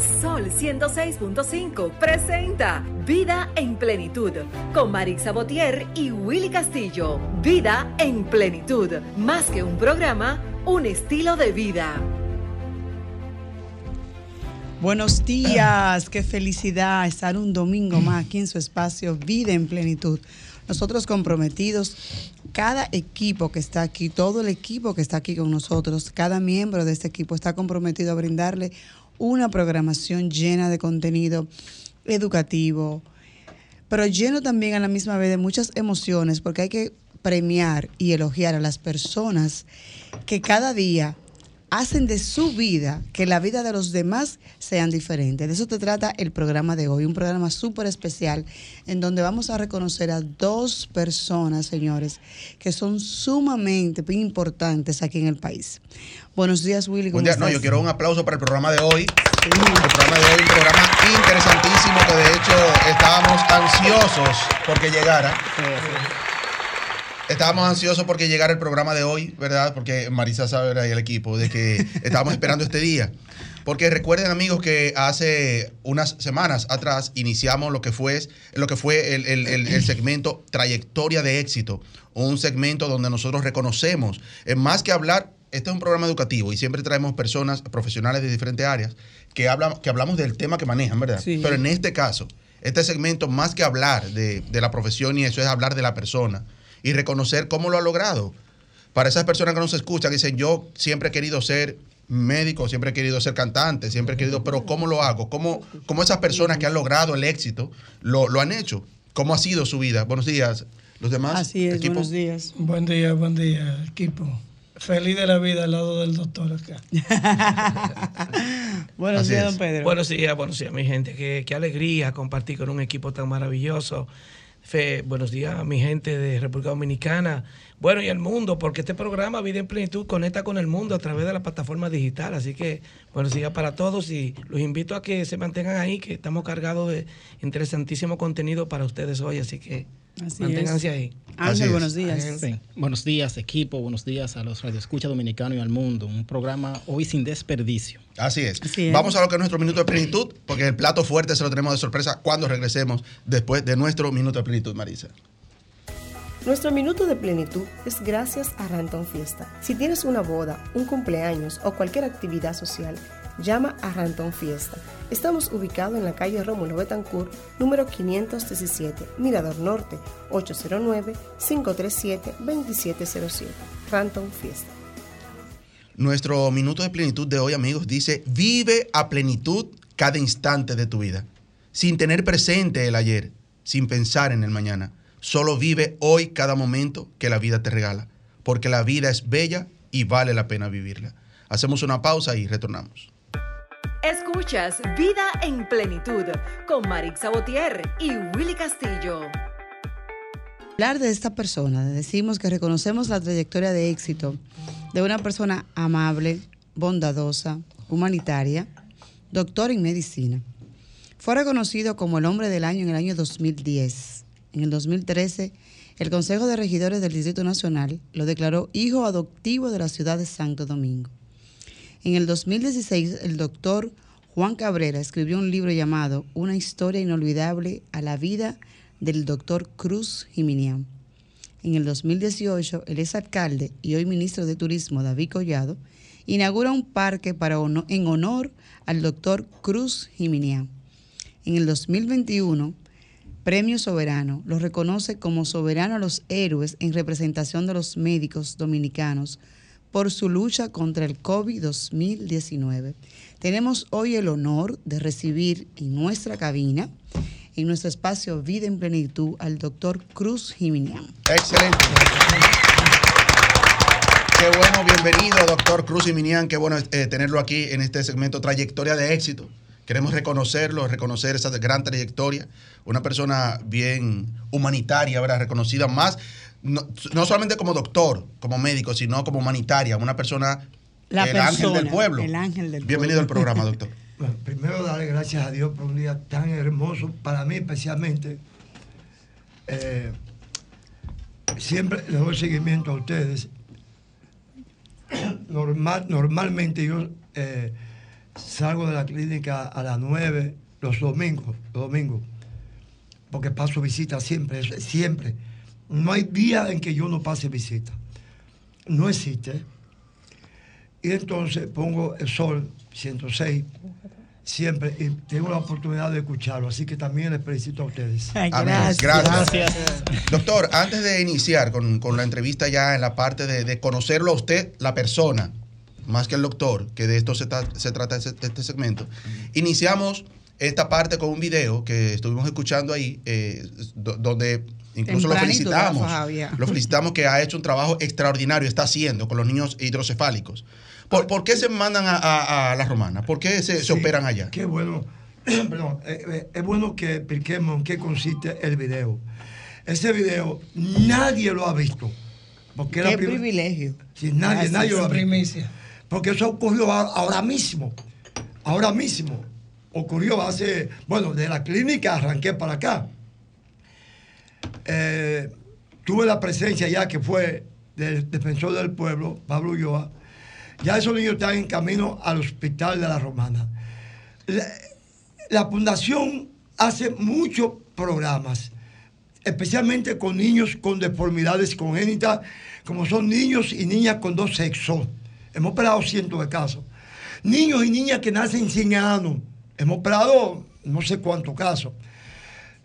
Sol 106.5 presenta Vida en Plenitud con Marix Sabotier y Willy Castillo. Vida en Plenitud, más que un programa, un estilo de vida. Buenos días, qué felicidad estar un domingo más aquí en su espacio Vida en Plenitud. Nosotros comprometidos, cada equipo que está aquí, todo el equipo que está aquí con nosotros, cada miembro de este equipo está comprometido a brindarle una programación llena de contenido educativo, pero lleno también a la misma vez de muchas emociones, porque hay que premiar y elogiar a las personas que cada día hacen de su vida que la vida de los demás sean diferentes. De eso te trata el programa de hoy, un programa súper especial en donde vamos a reconocer a dos personas, señores, que son sumamente importantes aquí en el país. Buenos días, Willy. Buen día. No, yo quiero un aplauso para el programa de hoy. El programa de hoy, un programa interesantísimo que de hecho estábamos ansiosos porque llegara. Estábamos ansiosos porque llegara el programa de hoy, ¿verdad? Porque Marisa sabe y el equipo de que estábamos esperando este día. Porque recuerden, amigos, que hace unas semanas atrás iniciamos lo que fue, lo que fue el, el, el, segmento Trayectoria de Éxito, un segmento donde nosotros reconocemos, más que hablar, este es un programa educativo y siempre traemos personas profesionales de diferentes áreas que, hablan, que hablamos del tema que manejan, ¿verdad? Sí. Pero en este caso, este segmento, más que hablar de, de la profesión y eso, es hablar de la persona y reconocer cómo lo ha logrado. Para esas personas que nos escuchan, dicen, yo siempre he querido ser médico, siempre he querido ser cantante, siempre he querido, pero ¿cómo lo hago? ¿Cómo, cómo esas personas que han logrado el éxito lo, lo, han hecho? ¿Cómo ha sido su vida? Buenos días. ¿Los demás? Así es, equipo? buenos días. Buen día, buen día, equipo. Feliz de la vida al lado del doctor acá. buenos Así días, es. don Pedro. Buenos días, buenos días, mi gente. Qué, qué alegría compartir con un equipo tan maravilloso. Fe, buenos días, mi gente de República Dominicana. Bueno, y el mundo, porque este programa Vida en Plenitud conecta con el mundo a través de la plataforma digital. Así que buenos días para todos y los invito a que se mantengan ahí, que estamos cargados de interesantísimo contenido para ustedes hoy. Así que Así manténganse es. ahí. Así Ángel, es. buenos días. Ángel. Sí. Buenos días, equipo. Buenos días a los radioescuchas dominicanos y al mundo. Un programa hoy sin desperdicio. Así es. Así es. Vamos a lo que es nuestro minuto de plenitud, porque el plato fuerte se lo tenemos de sorpresa cuando regresemos después de nuestro minuto de plenitud, Marisa. Nuestro minuto de plenitud es gracias a Ranton Fiesta. Si tienes una boda, un cumpleaños o cualquier actividad social, llama a Ranton Fiesta. Estamos ubicados en la calle Rómulo Betancourt, número 517, Mirador Norte, 809-537-2707. Ranton Fiesta. Nuestro minuto de plenitud de hoy, amigos, dice, vive a plenitud cada instante de tu vida, sin tener presente el ayer, sin pensar en el mañana. Solo vive hoy cada momento que la vida te regala, porque la vida es bella y vale la pena vivirla. Hacemos una pausa y retornamos. Escuchas Vida en Plenitud con Marix Sabotier y Willy Castillo. hablar de esta persona, decimos que reconocemos la trayectoria de éxito de una persona amable, bondadosa, humanitaria, doctor en medicina. Fue reconocido como el hombre del año en el año 2010. En el 2013, el Consejo de Regidores del Distrito Nacional lo declaró hijo adoptivo de la ciudad de Santo Domingo. En el 2016, el doctor Juan Cabrera escribió un libro llamado Una historia inolvidable a la vida del doctor Cruz Jiminián. En el 2018, el exalcalde y hoy ministro de Turismo, David Collado, inaugura un parque para ono- en honor al doctor Cruz Jiminián. En el 2021, Premio Soberano lo reconoce como soberano a los héroes en representación de los médicos dominicanos por su lucha contra el COVID-2019. Tenemos hoy el honor de recibir en nuestra cabina, en nuestro espacio Vida en Plenitud, al doctor Cruz Jiminián. Excelente. Qué bueno, bienvenido, doctor Cruz y Minian. Qué bueno eh, tenerlo aquí en este segmento Trayectoria de Éxito. Queremos reconocerlo, reconocer esa gran trayectoria. Una persona bien humanitaria, ¿verdad? Reconocida más, no, no solamente como doctor, como médico, sino como humanitaria. Una persona, La el ángel del pueblo. el ángel del Bienvenido pueblo. al programa, doctor. Bueno, primero darle gracias a Dios por un día tan hermoso, para mí especialmente. Eh, siempre le doy seguimiento a ustedes. Normal, normalmente yo eh, salgo de la clínica a las 9 los domingos, los domingos, porque paso visita siempre, siempre. No hay día en que yo no pase visita. No existe. Y entonces pongo el sol 106 siempre y tengo la oportunidad de escucharlo, así que también les felicito a ustedes. Ay, Amén. gracias. Gracias. Doctor, antes de iniciar con, con la entrevista ya en la parte de, de conocerlo a usted, la persona, más que el doctor, que de esto se, tra- se trata este, este segmento, iniciamos esta parte con un video que estuvimos escuchando ahí, eh, do- donde incluso lo felicitamos. Lo felicitamos que ha hecho un trabajo extraordinario, está haciendo con los niños hidrocefálicos. ¿Por, por qué se mandan a, a- a la romana? ¿Por qué se, se operan allá? Qué bueno. Perdón, eh, eh, es bueno que expliquemos en qué consiste el video. Ese video nadie lo ha visto. Porque Qué privilegio. Sí, nadie, Gracias. nadie lo ha visto. Primicia. Porque eso ocurrió ahora mismo. Ahora mismo. Ocurrió hace, bueno, de la clínica arranqué para acá. Eh, tuve la presencia ya que fue del defensor del pueblo, Pablo Ulloa. Ya esos niños están en camino al hospital de la Romana. La, la fundación hace muchos programas, especialmente con niños con deformidades congénitas, como son niños y niñas con dos sexos. Hemos operado cientos de casos. Niños y niñas que nacen sin ano. Hemos operado no sé cuántos casos.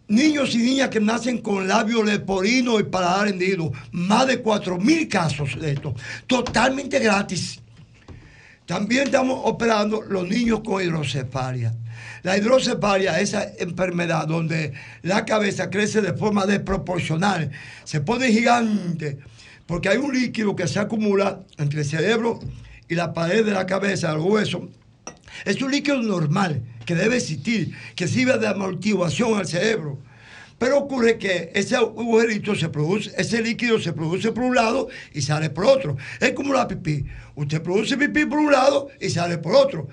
Niños y niñas que nacen con labio leporino y paladar hendido. Más de 4.000 casos de esto. Totalmente gratis. También estamos operando los niños con hidrocefalia. La hidrocefalia es esa enfermedad donde la cabeza crece de forma desproporcional, se pone gigante, porque hay un líquido que se acumula entre el cerebro y la pared de la cabeza, el hueso. Es un líquido normal que debe existir, que sirve de amortiguación al cerebro. Pero ocurre que ese agujerito se produce, ese líquido se produce por un lado y sale por otro. Es como la pipí. Usted produce pipí por un lado y sale por otro.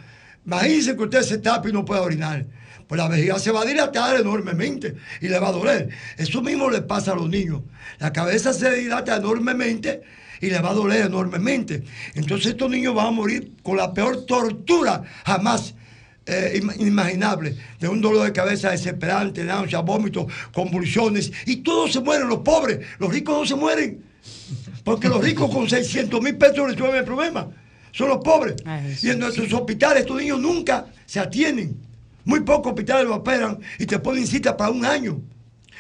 Imagínese que usted se tapa y no puede orinar. Pues la vejiga se va a dilatar enormemente y le va a doler. Eso mismo le pasa a los niños. La cabeza se dilata enormemente y le va a doler enormemente. Entonces estos niños van a morir con la peor tortura jamás eh, im- inimaginable, de un dolor de cabeza desesperante, náusea, vómitos, convulsiones, y todos se mueren, los pobres, los ricos no se mueren, porque los ricos con 600 mil pesos resuelven el problema, son los pobres. Ay, y en nuestros hospitales estos niños nunca se atienden, muy pocos hospitales lo operan y te ponen cita para un año,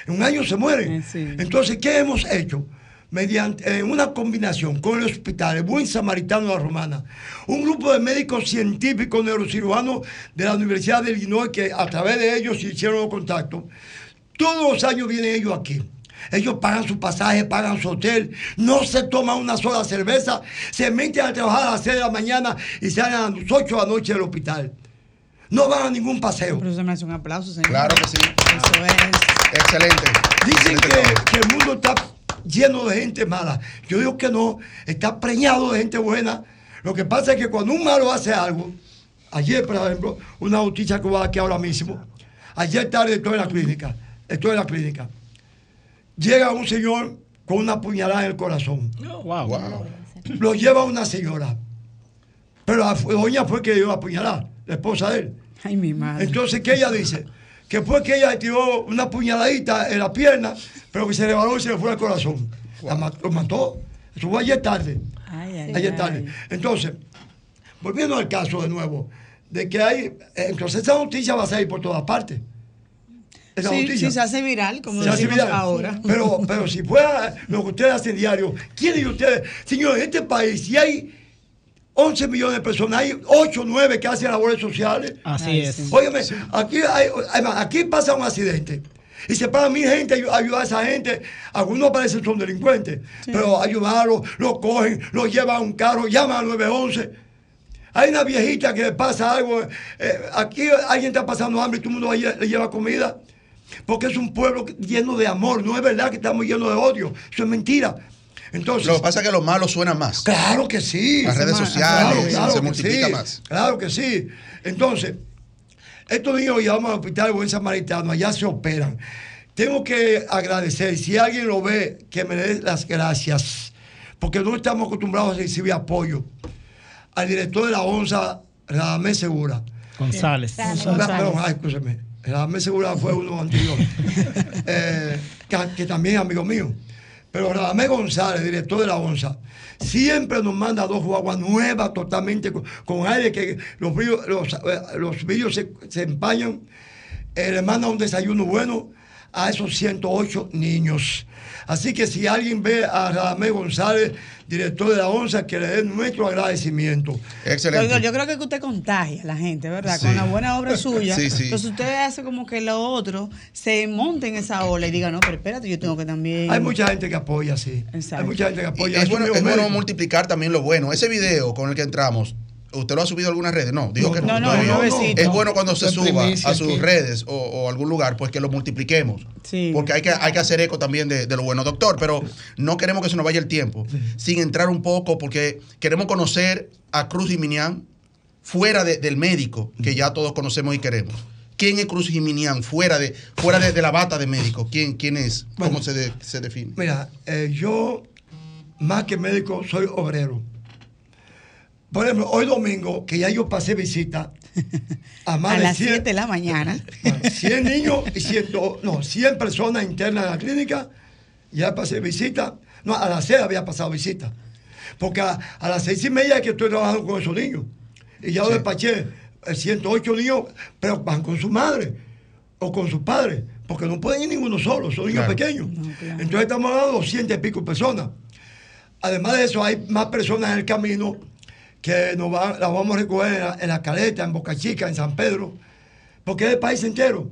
en un año se mueren. Eh, sí. Entonces, ¿qué hemos hecho? Mediante eh, una combinación con el hospital, el Buen Samaritano de la Romana, un grupo de médicos científicos neurocirujanos de la Universidad de Illinois que a través de ellos se hicieron los contactos. Todos los años vienen ellos aquí. Ellos pagan su pasaje, pagan su hotel, no se toman una sola cerveza, se meten a trabajar a las 6 de la mañana y salen a las 8 de la noche del hospital. No van a ningún paseo. Pero se me hace un aplauso, señor. Claro que sí. Eso es. Excelente. Dicen Excelente que, trabajo. que el mundo está lleno de gente mala. Yo digo que no, está preñado de gente buena. Lo que pasa es que cuando un malo hace algo, ayer, por ejemplo, una noticia que voy a dar aquí ahora mismo, ayer tarde estoy en la clínica, estoy en la clínica. Llega un señor con una puñalada en el corazón. Wow. Wow. Lo lleva una señora. Pero la doña fue que dio a apuñalar, la esposa de él. Ay, mi madre. Entonces, ¿qué ella dice? Que fue que ella le tiró una puñaladita en la pierna, pero que se le baló y se le fue al corazón. La ma- lo mató. Eso fue ayer tarde. Ay, ay, Ayer ay. tarde. Entonces, volviendo al caso de nuevo, de que hay. Entonces, esa noticia va a salir por todas partes. Esa Sí, noticia. sí, se hace viral, como Se hace decimos viral. ahora. Pero, pero si fuera lo que ustedes hacen diario, ¿quiénes de ustedes? Señor, en este país, si hay 11 millones de personas, hay 8 o 9 que hacen labores sociales. Así es. sí. Óyeme, aquí, hay, además, aquí pasa un accidente. Y se para mil gente a ayudar a esa gente. Algunos parecen son delincuentes, pero ayudarlos, los cogen, los llevan a un carro, llaman al 911. Hay una viejita que le pasa algo. eh, aquí alguien está pasando hambre y todo el mundo le le lleva comida. Porque es un pueblo lleno de amor. No es verdad que estamos llenos de odio. Eso es mentira. Entonces, Lo que pasa es que los malos suenan más. Claro que sí. Las redes sociales claro, se multiplica sí, más. Claro que sí. Entonces, estos niños llevamos al hospital Buen Samaritano, allá se operan. Tengo que agradecer, si alguien lo ve, que me dé las gracias, porque no estamos acostumbrados a recibir apoyo. Al director de la ONSA, Radamés Segura. González. Perdón, perdón, ay, escúcheme. Radamés Segura fue uno anterior. Eh, que, que también es amigo mío. Pero Radamés González, director de la ONSA, siempre nos manda dos guaguas nuevas totalmente con, aire que los los, eh, los se, se empañan. Eh, le manda un desayuno bueno a esos 108 niños. Así que si alguien ve a Radamés González, director de la ONSA, que le dé nuestro agradecimiento. Excelente. Doctor, yo creo que usted contagia a la gente, ¿verdad? Sí. Con la buena obra suya. Sí, sí. Entonces usted hace como que los otros se monten en esa ola y digan, no, pero espérate, yo tengo que también. Hay mucha gente que apoya, sí. Exacto. Hay mucha gente que Y apoya. es bueno, es multiplicar también lo bueno. Ese video con el que entramos, ¿usted lo ha subido a algunas redes? No, dijo No, que no. no, no, nuevecito. Es bueno cuando se suba a sus aquí. redes o, o algún lugar, pues que lo multipliquemos. Sí. Porque hay que, hay que hacer eco también de, de lo bueno, doctor. Pero no queremos que se nos vaya el tiempo sin entrar un poco, porque queremos conocer a Cruz Jiminián fuera de- del médico, que ya todos conocemos y queremos. ¿Quién es Cruz Jiminián fuera de, fuera de, de la bata de médico? ¿Quién, quién es? ¿Cómo Bueno. se, de- se define? Mira, eh, yo, más que médico, soy obrero. Por ejemplo, hoy domingo, que ya yo pasé visita a más a de las 100 7 de la mañana. bueno, 100 niños y 100, no, 100 personas internas en la clínica, ya pasé visita. No, a las 6 había pasado visita. Porque a, a las 6 y media es que estoy trabajando con esos niños. Y ya lo Sí. despaché, eh, 108 niños, pero van con su madre o con sus padres, porque no pueden ir ninguno solo, son niños Claro. pequeños. No, claro. Entonces estamos hablando de 200 y pico personas. Además de eso, hay más personas en el camino que nos van, las vamos a recoger en la, en la Caleta, en Boca Chica, en San Pedro, porque es el país entero.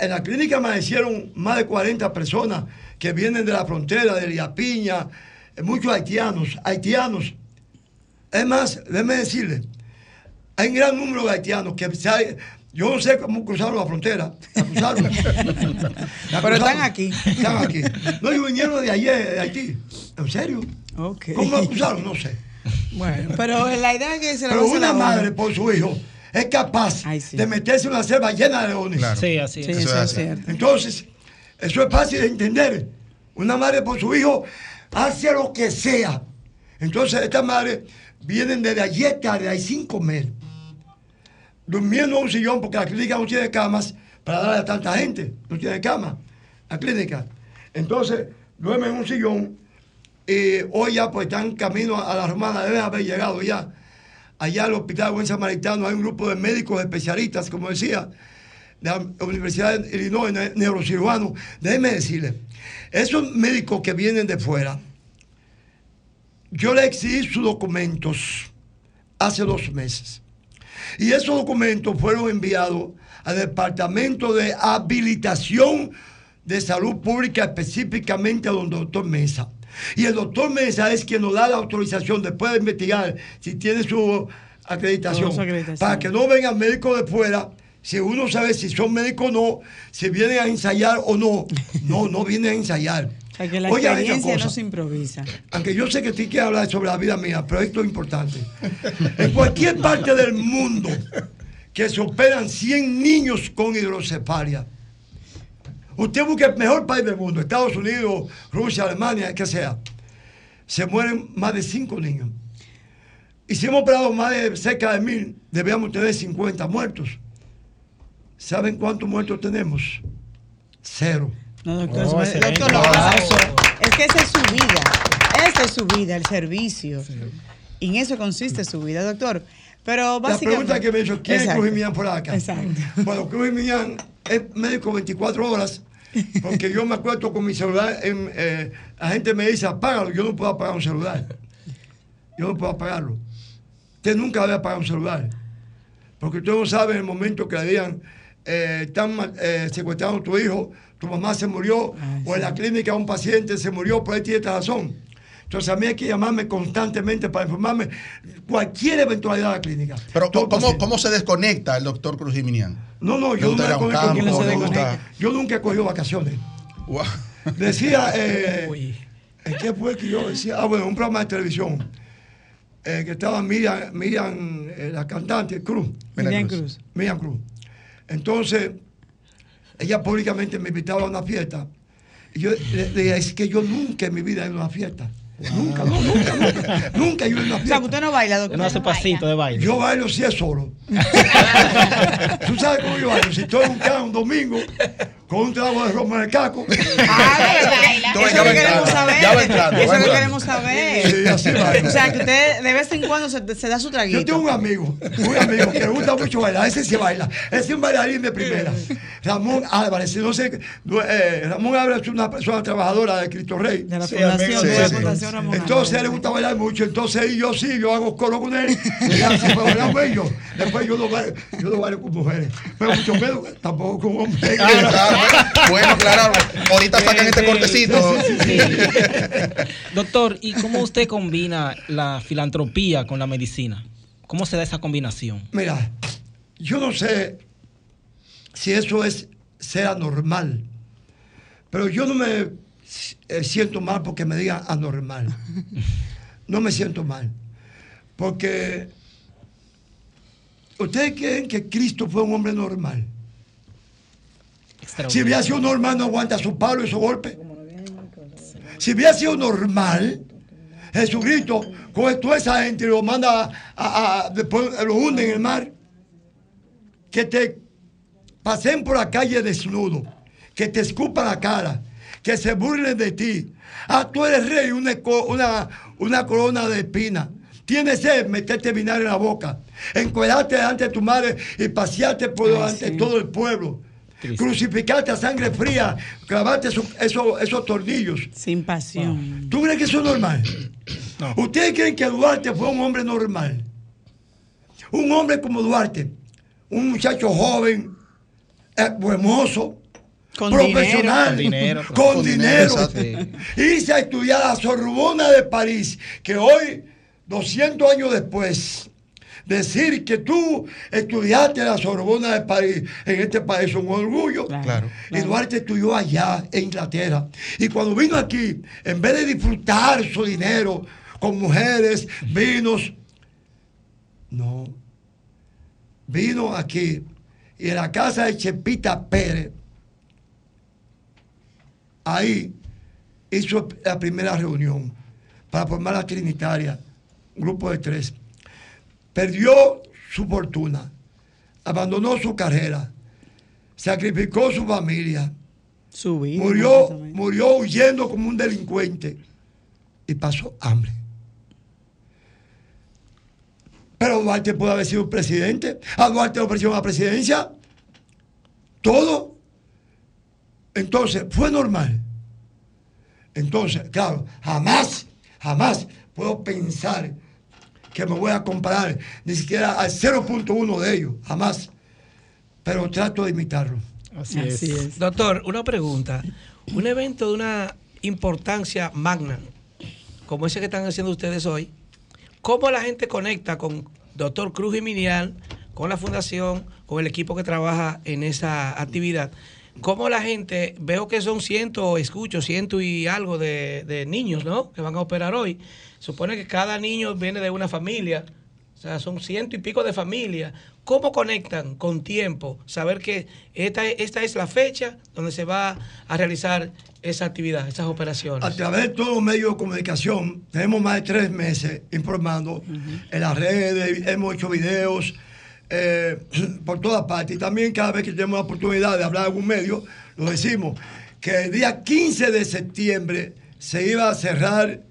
En la clínica amanecieron más de 40 personas que vienen de la frontera, de Liapiña, eh, muchos haitianos, haitianos. Es más, déjeme decirle, hay un gran número de haitianos que yo no sé cómo cruzaron la frontera. La cruzaron. La Pero están aquí. Están aquí. No, ellos vinieron de ayer, de Haití. ¿En serio? ¿Cómo la cruzaron? No sé. Bueno, pero la idea es que se la Pero una la madre por su hijo es capaz Ay, sí. de meterse en una selva llena de leones. Claro. Sí, así Sí, es. Eso eso es es así. cierto. Entonces, eso es fácil de entender. Una madre por su hijo hace lo que sea. Entonces, estas madres vienen desde ayer tarde, hay sin comer, durmiendo en un sillón porque la clínica no tiene camas para darle a tanta gente. No tiene cama, la clínica. Entonces, duermen en un sillón y hoy ya pues están camino a la romana, deben haber llegado ya. Allá al Hospital Buen Samaritano hay un grupo de médicos especialistas, como decía, de la Universidad de Illinois, ne- neurocirujanos. Déjenme decirle, esos médicos que vienen de fuera, yo le exigí sus documentos hace dos meses. Y esos documentos fueron enviados al Departamento de Habilitación de Salud Pública, específicamente a don doctor Mesa. Y el doctor Mesa es quien nos da la autorización después de investigar si tiene su acreditación. Toda su acreditación. Para que no vengan médicos de fuera, si uno sabe si son médicos o no, si vienen a ensayar o no. No, no vienen a ensayar. O sea, que la esta experiencia no se improvisa. Aunque yo sé que tú quieres hablar sobre la vida mía, pero esto es importante. En cualquier parte del mundo que se operan 100 niños con hidrocefalia, usted busca el mejor país del mundo, Estados Unidos, Rusia, Alemania, que sea, se mueren más de 5 niños. Y si hemos operado más de cerca de mil, debíamos tener 50 muertos. ¿Saben cuántos muertos tenemos? Cero. No, doctor, Oh, excelente. doctor, es que esa es su vida. Esa es su vida, el servicio. Y en eso consiste su vida, doctor. Pero La básicamente. pregunta que me hizo, ¿quién es. Cruz Jiminián por acá? Exacto. Bueno, Cruz Jiminián es médico 24 horas, porque yo me acuerdo con mi celular, en, eh, la gente me dice, apágalo, yo no puedo apagar un celular. Yo no puedo apagarlo. Usted nunca debe apagar un celular, porque usted no sabe en el momento que le digan, eh, están eh, secuestrando a tu hijo, tu mamá se murió, Ay, o en la clínica un paciente se murió, por ahí tiene esta razón. Entonces a mí hay que llamarme constantemente para informarme cualquier eventualidad de la clínica. Pero ¿cómo, paciente. cómo se desconecta el doctor Cruz Jiminián? No, no, ¿Le yo, no gusta me ir a un desconecto, campo? no se ¿Le gusta- desconecta. yo nunca he cogido vacaciones. Decía, eh. ¿en qué fue que yo decía? Ah, bueno, un programa de televisión eh, que estaba Miriam, Miriam eh, la cantante, Cruz, Miriam Cruz. Cruz. Miriam Cruz. Entonces, ella públicamente me invitaba a una fiesta. Y yo le le dije, es que yo nunca en mi vida he ido a una fiesta. Nunca, no, nunca, nunca. Nunca yo en una O sea, que fiesta. usted no baila, doctor. No hace pasito de baile. Yo bailo si es solo. ¿Tú sabes cómo yo bailo? Si estoy en un carro un domingo con un trago de Roma en el caco. Ah, eso es lo va que queremos saber. ya va entrando, Eso va es lo que queremos saber. Sí, así bailo. O sea, que usted de vez en cuando se, se da su traguito. Yo tengo un amigo, un amigo que le gusta mucho bailar, ese sí baila, ese es un bailarín de primera. Ramón Álvarez, no sé, eh, Ramón Álvarez es una persona trabajadora de Cristo Rey. De la Sí, fundación, amigo, de la sí, sí. fundación Ramón. Entonces a él le gusta bailar mucho, entonces yo sí, yo hago coro con él, y así fue bailando ellos. Después yo no bailo, yo no bailo con mujeres, pero mucho menos tampoco con hombres. Claro, bueno, claro. Ahorita sacan este cortecito. Doctor, ¿y cómo usted combina la filantropía con la medicina? ¿Cómo se da esa combinación? Mira, yo no sé si eso es ser anormal, pero yo no me eh, siento mal porque me digan anormal. No me siento mal. Porque ustedes creen que Cristo fue un hombre normal. Si hubiera sido normal, no aguanta su palo y su golpe. Si hubiera sido normal, Jesucristo coge toda esa gente y lo manda a, a- a- después lo hunde en el mar. Que te pasen por la calle desnudo, que te escupan la cara, que se burlen de ti. Ah, tú eres rey, una, una, una corona de espina. Tienes sed, meterte vinagre en la boca, encuadrarte delante de tu madre y pasearte por delante de todo el pueblo. Triste. Crucificarte a sangre fría, clavarte esos, esos, esos tornillos. Sin pasión. ¿Tú crees que eso es normal? No. ¿Ustedes creen que Duarte fue un hombre normal? Un hombre como Duarte, un muchacho joven, eh, hermoso, Con profesional, dinero. con Con dinero, irse a estudiar a Sorbona de París, que hoy, 200 años después, decir que tú estudiaste en la Sorbona de París en este país es un orgullo. Claro. Y Duarte estudió allá en Inglaterra. Y cuando vino aquí, en vez de disfrutar su dinero con mujeres, vinos, no. Vino aquí y en la casa de Chepita Pérez, ahí hizo la primera reunión para formar la Trinitaria, un grupo de tres. Perdió su fortuna, abandonó su carrera, sacrificó su familia, Su vida. murió, murió huyendo como un delincuente y pasó hambre. Pero Duarte puede haber sido presidente. A Duarte le ofrecieron la presidencia. Todo. Entonces, fue normal. Entonces, claro, jamás, jamás puedo pensar que me voy a comparar ni siquiera al 0.1 de ellos. Jamás. Pero trato de imitarlo. Así, Así es. es. Doctor, una pregunta. Un evento de una importancia magna, como ese que están haciendo ustedes hoy, ¿cómo la gente conecta con Doctor Cruz y Minial, con la fundación, con el equipo que trabaja en esa actividad? ¿Cómo la gente, veo que son ciento, escucho ciento y algo de, de niños, ¿no? Que van a operar hoy. Supone que cada niño viene de una familia, o sea, son ciento y pico de familias. ¿Cómo conectan con tiempo? Saber que esta, esta es la fecha donde se va a realizar esa actividad, esas operaciones. A través de todos los medios de comunicación, tenemos más de tres meses informando en las redes, hemos hecho videos eh, por todas partes. Y también cada vez que tenemos la oportunidad de hablar en algún medio, lo decimos, que el día 15 de septiembre se iba a cerrar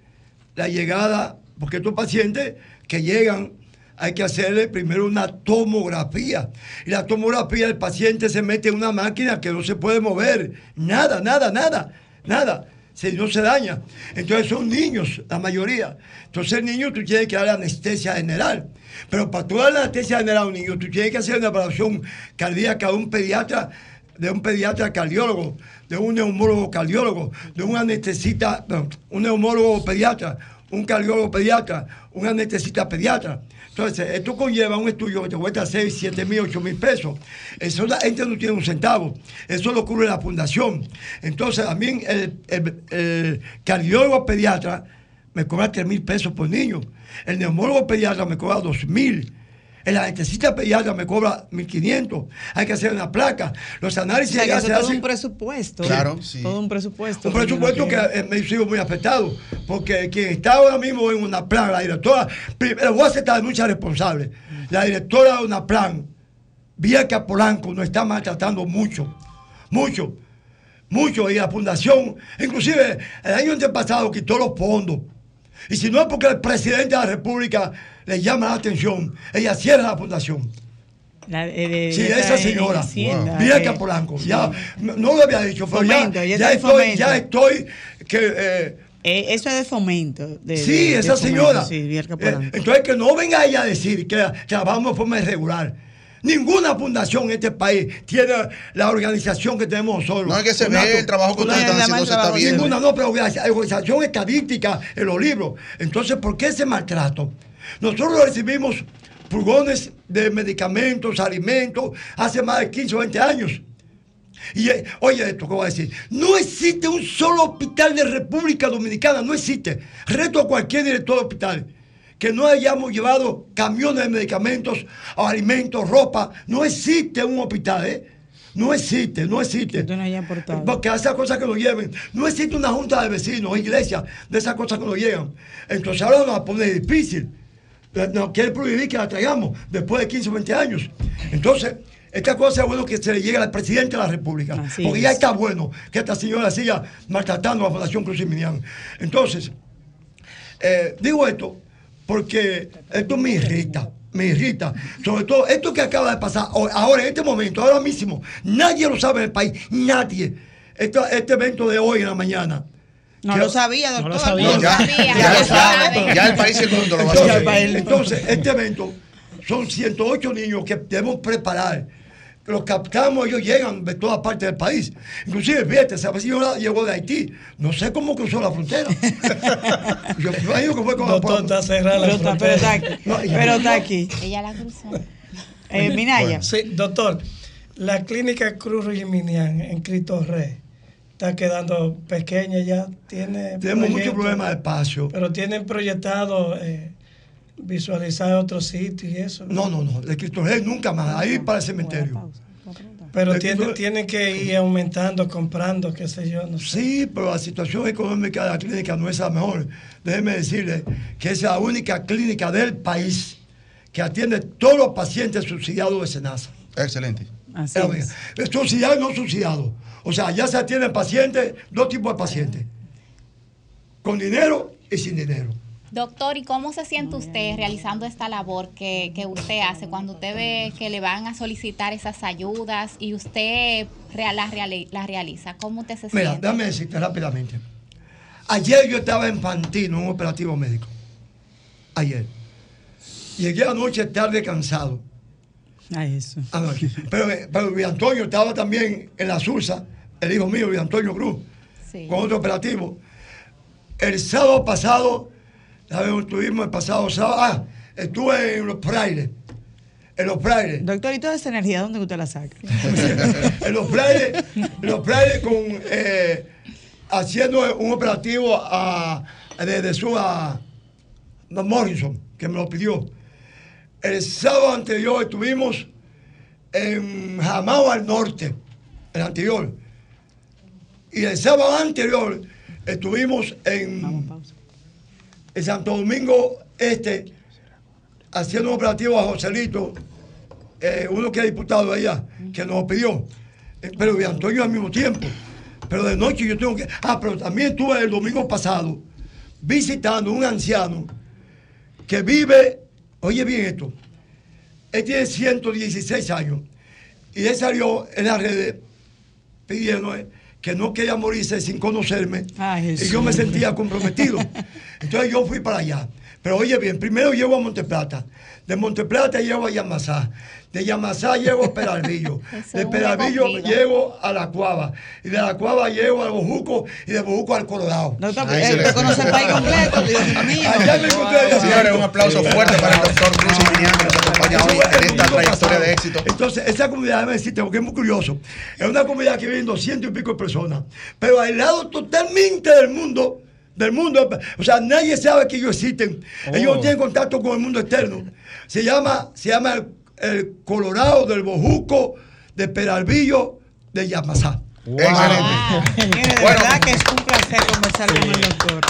la llegada, porque estos pacientes que llegan hay que hacerle primero una tomografía. Y la tomografía, el paciente se mete en una máquina que no se puede mover. Nada, nada, nada, nada. Si no se daña. Entonces son niños, la mayoría. Entonces el niño tú tienes que darle anestesia general. Pero para tú darle anestesia general a un niño, tú tienes que hacer una evaluación cardíaca de un pediatra, de un pediatra cardiólogo, de un neumólogo cardiólogo, de un anestesista, un neumólogo pediatra, un cardiólogo pediatra, un anestesista pediatra. Entonces, esto conlleva un estudio que te cuesta 6, 7 mil, 8 mil pesos. Eso la gente no tiene un centavo. Eso lo cubre la fundación. Entonces, también el, el- el cardiólogo pediatra me cobra 3 mil pesos por niño. El neumólogo pediatra me cobra 2 mil. El anestesista pediatra me cobra 1.500. Hay que hacer una placa. Los O análisis sea, que ya eso se es todo un presupuesto. Claro, sí. Todo un presupuesto. Un presupuesto que eh, me sido muy afectado, porque quien está ahora mismo en una plan, la directora, primero voy a aceptar mucha responsable. La directora de una plan, Vieca Polanco, nos está maltratando mucho, mucho, mucho. Y la fundación, inclusive el año antepasado quitó los fondos. Y si no es porque el presidente de la República le llama la atención, ella cierra la fundación. La- de- Sí, esa es señora. Hacienda, eh, Polanco. Ya, no lo había dicho, pero ya, Fomento, ya estoy, ya estoy que eh, eh, eso es de fomento. de- sí, de- de esa fomento, señora. Sí, Eh, entonces que no venga ella a decir que trabajamos de forma irregular. Ninguna fundación en este país tiene la organización que tenemos nosotros. No, es que se ve el trabajo que ustedes están haciendo, se está trabajo, viendo. Ninguna, no, pero organización organización estadística en los libros. Entonces, ¿por qué ese maltrato? Nosotros recibimos furgones de medicamentos, alimentos, hace más de 15 o 20 años. Y eh, oye esto que voy a decir, no existe un solo hospital de República Dominicana, no existe. Reto a cualquier director de hospital que no hayamos llevado camiones de medicamentos, alimentos, ropa. No existe un hospital, ¿eh? No existe, no existe. No haya. Porque esas cosas que nos lleven. No existe una junta de vecinos, iglesia, de esas cosas que nos llegan. Entonces ahora nos va a poner difícil. Nos quiere prohibir que la traigamos después de 15 o 20 años. Entonces, esta cosa es bueno que se le llegue al presidente de la República. Así porque es. ya está bueno que esta señora siga maltratando a la Fundación Cruz y Minian. Entonces, eh, digo esto porque esto me irrita, me irrita. Sobre todo esto que acaba de pasar ahora, en este momento, ahora mismo, nadie lo sabe en el país, nadie. Esto- este evento de hoy en la mañana. No lo sabía, No doctor. lo sabía. No, ya, sabía, ya, ya ya- sabe. ya el país y el mundo lo va a Entonces, saber. entonces, este evento son 108 niños que debemos preparar. Los captamos, ellos llegan de todas partes del país. Inclusive, fíjate, esa señora llegó de Haití. No sé cómo cruzó la frontera. Yo me imagino que fue con Doctor, está cerrada la Pero está, pero está frontera. aquí. No, ella- pero está aquí. Ella la cruzó. Eh, Minaya. Sí, doctor, la clínica Cruz Regiminian en Cristo Rey está quedando pequeña ya, tiene Tenemos muchos problemas de espacio. Pero tienen proyectado eh, visualizar otro sitio y eso. No, no, no. De Cristo Rey nunca más. Ahí para el cementerio. Pero tienen, tienen que ir aumentando, comprando, qué sé yo, no sé. Sí, pero la situación económica de la clínica no es la mejor. Déjeme decirle que es la única clínica del país que atiende todos los pacientes subsidiados de SENASA. Excelente. Así. Es subsidiado y no subsidiado. O sea, ya se atienden pacientes, dos tipos de pacientes. Con dinero y sin dinero. Doctor, ¿y cómo se siente usted realizando esta labor que, que usted hace cuando usted ve que le van a solicitar esas ayudas y usted real- las reali- las realiza? ¿Cómo usted se Mira, siente? déjame decirte rápidamente. Ayer yo estaba en Pantino, en un operativo médico. Ayer. Llegué anoche tarde cansado. Ay, eso. Anoche. Pero, pero Luis Antonio estaba también en la Sursa, el hijo mío, Luis Antonio Cruz, Sí. con otro operativo. El sábado pasado, ¿sabes dónde estuvimos el pasado sábado? Ah, estuve en los frailes. En los frailes. Doctor, ¿y toda esa energía dónde usted la saca? en los frailes, en los frailes con, eh, haciendo un operativo a, de, de su a, a Morrison, que me lo pidió. El sábado anterior estuvimos en Jamao al norte, el anterior. Y el sábado anterior estuvimos en, en Santo Domingo Este, haciendo un operativo a Joselito, eh, uno que es diputado allá, que nos pidió. Eh, pero de Antonio al mismo tiempo. Pero de noche yo tengo que. Ah, pero también estuve el domingo pasado visitando un anciano que vive. Oye bien esto. Él tiene 116 años. Y él salió en las redes pidiendo que no quería morirse sin conocerme. Ay, y yo me sentía comprometido. Entonces yo fui para allá. Pero oye bien, primero llego a Monteplata. De Monteplata llego a Yamasá. De Yamasá llego a Peralvillo. De Peralvillo llego a La Cuava. Y de La Cuava llego al Bojuco y de Bojuco al Colorado. Se le- usted conoce el país completo, Dios mío. Allá me encontré el Señores, un aplauso fuerte para el doctor Cruz y Minian que nos acompaña hoy en esta trayectoria de éxito. Entonces, esa comunidad, déjame decirte, porque es muy curioso, es una comunidad que viven 200 y pico de personas, pero aislado totalmente del mundo, del mundo, o sea, nadie sabe que ellos existen, ellos no tienen contacto con el mundo externo. Se llama, se llama el, el Colorado del Bojuco de Peralvillo de Yamasá. Excelente. Mire, de Bueno. verdad que es un placer conversar con el doctor.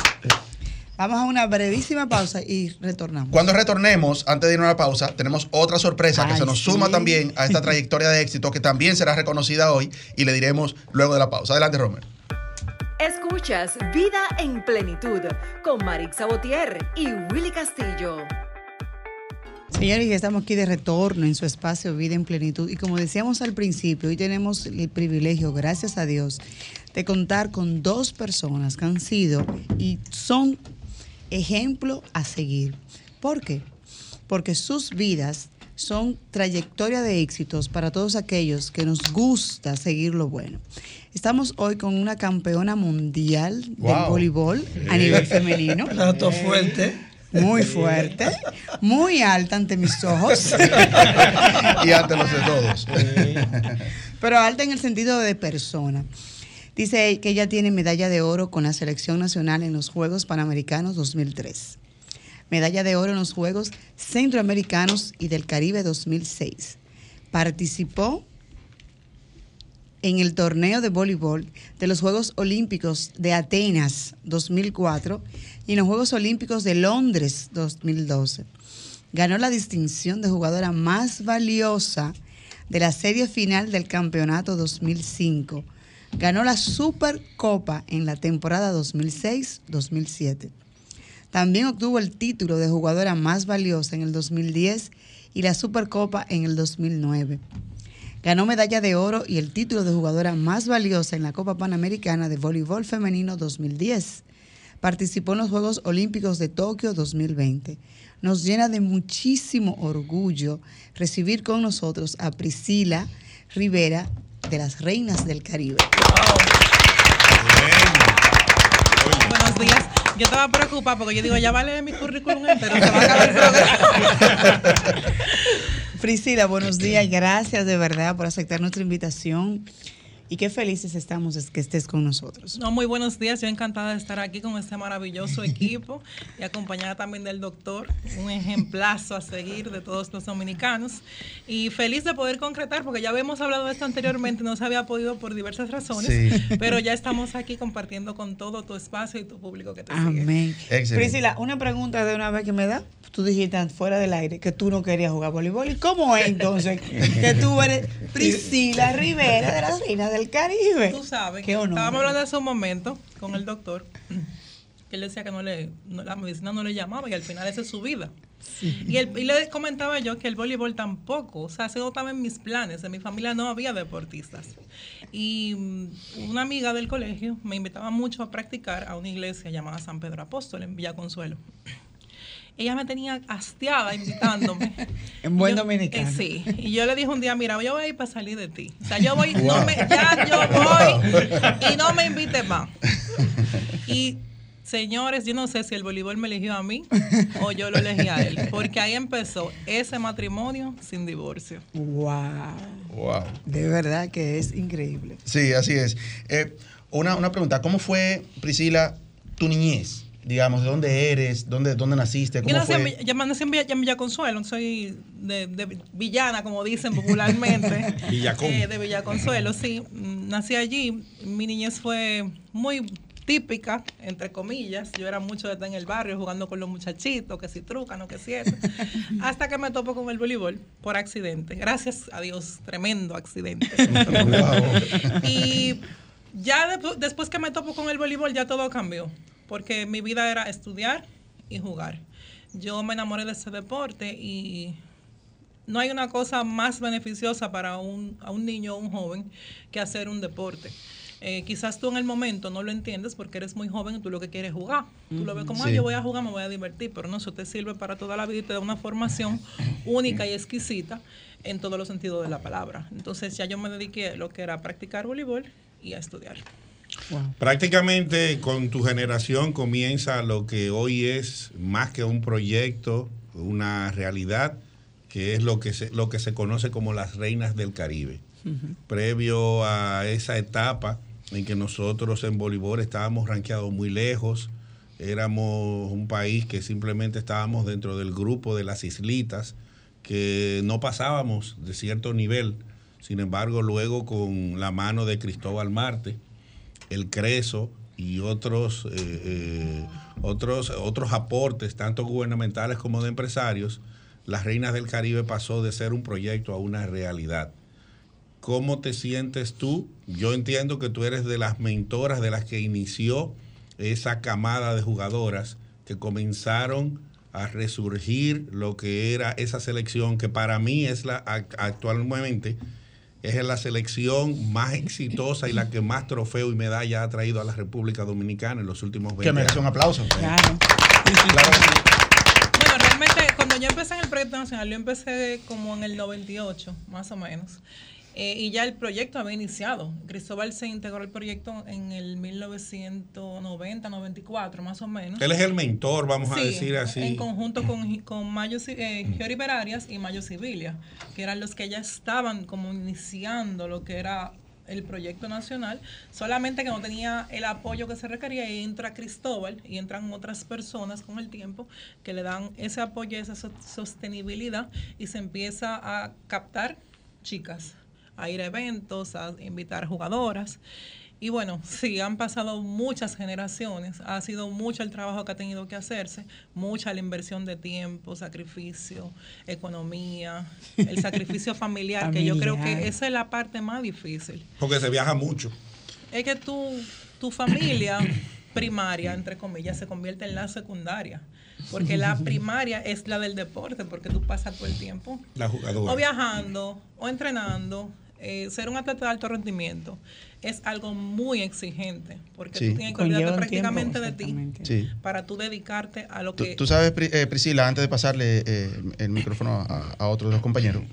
Vamos a una brevísima pausa y retornamos. Cuando retornemos, antes de ir a una pausa, tenemos otra sorpresa que se nos suma también a esta trayectoria de éxito que también será reconocida hoy y le diremos luego de la pausa. Adelante, Romer. Escuchas Vida en Plenitud con Marix Sabotier y Willy Castillo. Señores, ya estamos aquí de retorno en su espacio Vida en Plenitud. Y como decíamos al principio, hoy tenemos el privilegio, gracias a Dios, de contar con dos personas que han sido y son ejemplo a seguir. ¿Por qué? Porque sus vidas son trayectoria de éxitos para todos aquellos que nos gusta seguir lo bueno. Estamos hoy con una campeona mundial del Wow. voleibol a nivel femenino. Plato fuerte. Muy fuerte, muy alta ante mis ojos, y ante los de todos. pero alta en el sentido de persona. Dice que ella tiene medalla de oro con la selección nacional en los Juegos Panamericanos 2003, medalla de oro en los Juegos Centroamericanos y del Caribe 2006. Participó en el torneo de voleibol de los Juegos Olímpicos de Atenas 2004 y en los Juegos Olímpicos de Londres 2012. Ganó la distinción de jugadora más valiosa de la serie final del campeonato 2005. Ganó la Supercopa en la temporada 2006-2007. También obtuvo el título de jugadora más valiosa en el 2010 y la Supercopa en el 2009. Ganó medalla de oro y el título de jugadora más valiosa en la Copa Panamericana de Voleibol Femenino 2010. Participó en los Juegos Olímpicos de Tokio 2020. Nos llena de muchísimo orgullo recibir con nosotros a Priscila Rivera de las Reinas del Caribe. Buenos días. Yo estaba preocupada porque yo digo, ya vale mi currículum entero, se va a acabar el programa. Priscila, buenos días. Gracias de verdad por aceptar nuestra invitación y qué felices estamos de que estés con nosotros. No, muy buenos días. Yo encantada de estar aquí con este maravilloso equipo y acompañada también del doctor, un ejemplazo a seguir de todos los dominicanos. Y feliz de poder concretar, porque ya habíamos hablado de esto anteriormente, no se había podido por diversas razones, Sí. pero ya estamos aquí compartiendo con todo tu espacio y tu público que te sigue. Amén. Excelente. Priscila, una pregunta de una vez que me da. Tú dijiste fuera del aire que tú no querías jugar voleibol. ¿Y cómo es entonces que tú eres Priscila Rivera de las Reinas del Caribe? Tú sabes, Qué honor. estábamos hablando hace un momento con el doctor, que él decía que no le, no- la medicina no le llamaba y al final esa es su vida. Y, él- y le comentaba yo que el voleibol tampoco, o sea, se no estaba en mis planes, en mi familia no había deportistas. Y mm, una amiga del colegio me invitaba mucho a practicar a una iglesia llamada San Pedro Apóstol en Villa Consuelo. Ella me tenía hastiada invitándome. En buen Yo- dominicano. eh, sí. Y yo le dije un día, mira, yo voy a ir para salir de ti. O sea, yo voy, no me, ya yo voy y no me invites más. Y señores, yo no sé si el voleibol me eligió a mí o yo lo elegí a él. Porque ahí empezó ese matrimonio sin divorcio. Wow. Wow. De verdad que es increíble. Sí, así es. Eh, una, una pregunta, ¿cómo fue, Priscila, tu niñez? Digamos, ¿de dónde eres? ¿Dónde, dónde naciste? Yo ¿Cómo nací en, fue? Villa- yo nací en Villa, en Villa Consuelo, soy de, de villana, como dicen popularmente. Villacón. Eh, de Villa Consuelo, sí. Mm, Nací allí. Mi niñez fue muy típica, entre comillas. Yo era mucho de estar en el barrio jugando con los muchachitos, que si trucan o que si eso. Hasta que me topo con el voleibol por accidente. Gracias a Dios, tremendo accidente. y ya de- después que me topo con el voleibol, ya todo cambió. Porque mi vida era estudiar y jugar. Yo me enamoré de ese deporte y no hay una cosa más beneficiosa para un, a un niño o un joven que hacer un deporte. Eh, quizás tú en el momento no lo entiendes porque eres muy joven y tú lo que quieres es jugar. Tú lo ves como, Sí. "Ay, yo voy a jugar, me voy a divertir, pero no, eso te sirve para toda la vida y te da una formación única y exquisita en todos los sentidos de la palabra. Entonces ya yo me dediqué a lo que era practicar voleibol y a estudiar. Prácticamente con tu generación comienza lo que hoy es más que un proyecto, una realidad, que es lo que se, lo que se conoce como las reinas del Caribe. Previo a esa etapa en que nosotros en voleibol estábamos rankeados muy lejos, éramos un país que simplemente estábamos dentro del grupo de las islitas, que no pasábamos de cierto nivel. Sin embargo, luego con la mano de Cristóbal Marte, el Creso y otros, eh, eh, otros, otros aportes, tanto gubernamentales como de empresarios, las Reinas del Caribe pasó de ser un proyecto a una realidad. ¿Cómo te sientes tú? Yo entiendo que tú eres de las mentoras de las que inició esa camada de jugadoras que comenzaron a resurgir lo que era esa selección que para mí es la actualmente es la selección más exitosa y la que más trofeo y medalla ha traído a la República Dominicana en los últimos 20 Que merece un aplauso. Claro. Bueno, realmente cuando yo empecé en el proyecto nacional, yo empecé como en el 98, más o menos. Eh, y ya el proyecto había iniciado. Cristóbal se integró al proyecto en el 1990, 94, más o menos. Él es el mentor, vamos a decir así. En conjunto con, con Mayo, eh, Giori Berarias y Mayo Civilia, que eran los que ya estaban como iniciando lo que era el proyecto nacional, solamente que no tenía el apoyo que se requería y entra Cristóbal y entran otras personas con el tiempo que le dan ese apoyo, esa so- sostenibilidad y se empieza a captar chicas, a ir a eventos, a invitar jugadoras. Y bueno, sí, han pasado muchas generaciones, ha sido mucho el trabajo que ha tenido que hacerse, mucha la inversión de tiempo, sacrificio, economía, el sacrificio familiar, que yo creo Familiar. que esa es la parte más difícil. Porque se viaja mucho. Es que tu, tu familia primaria, entre comillas, se convierte en la secundaria. Porque la primaria es la del deporte, porque tú pasas todo el tiempo La jugadora. o viajando o entrenando. Eh, ser un atleta de alto rendimiento es algo muy exigente porque Sí. tú tienes que olvidarte prácticamente tiempo, de ti. Sí. para tú dedicarte a lo Tú, que tú sabes, Pri- eh, Priscila, antes de pasarle eh, el micrófono a, a otro de los compañeros,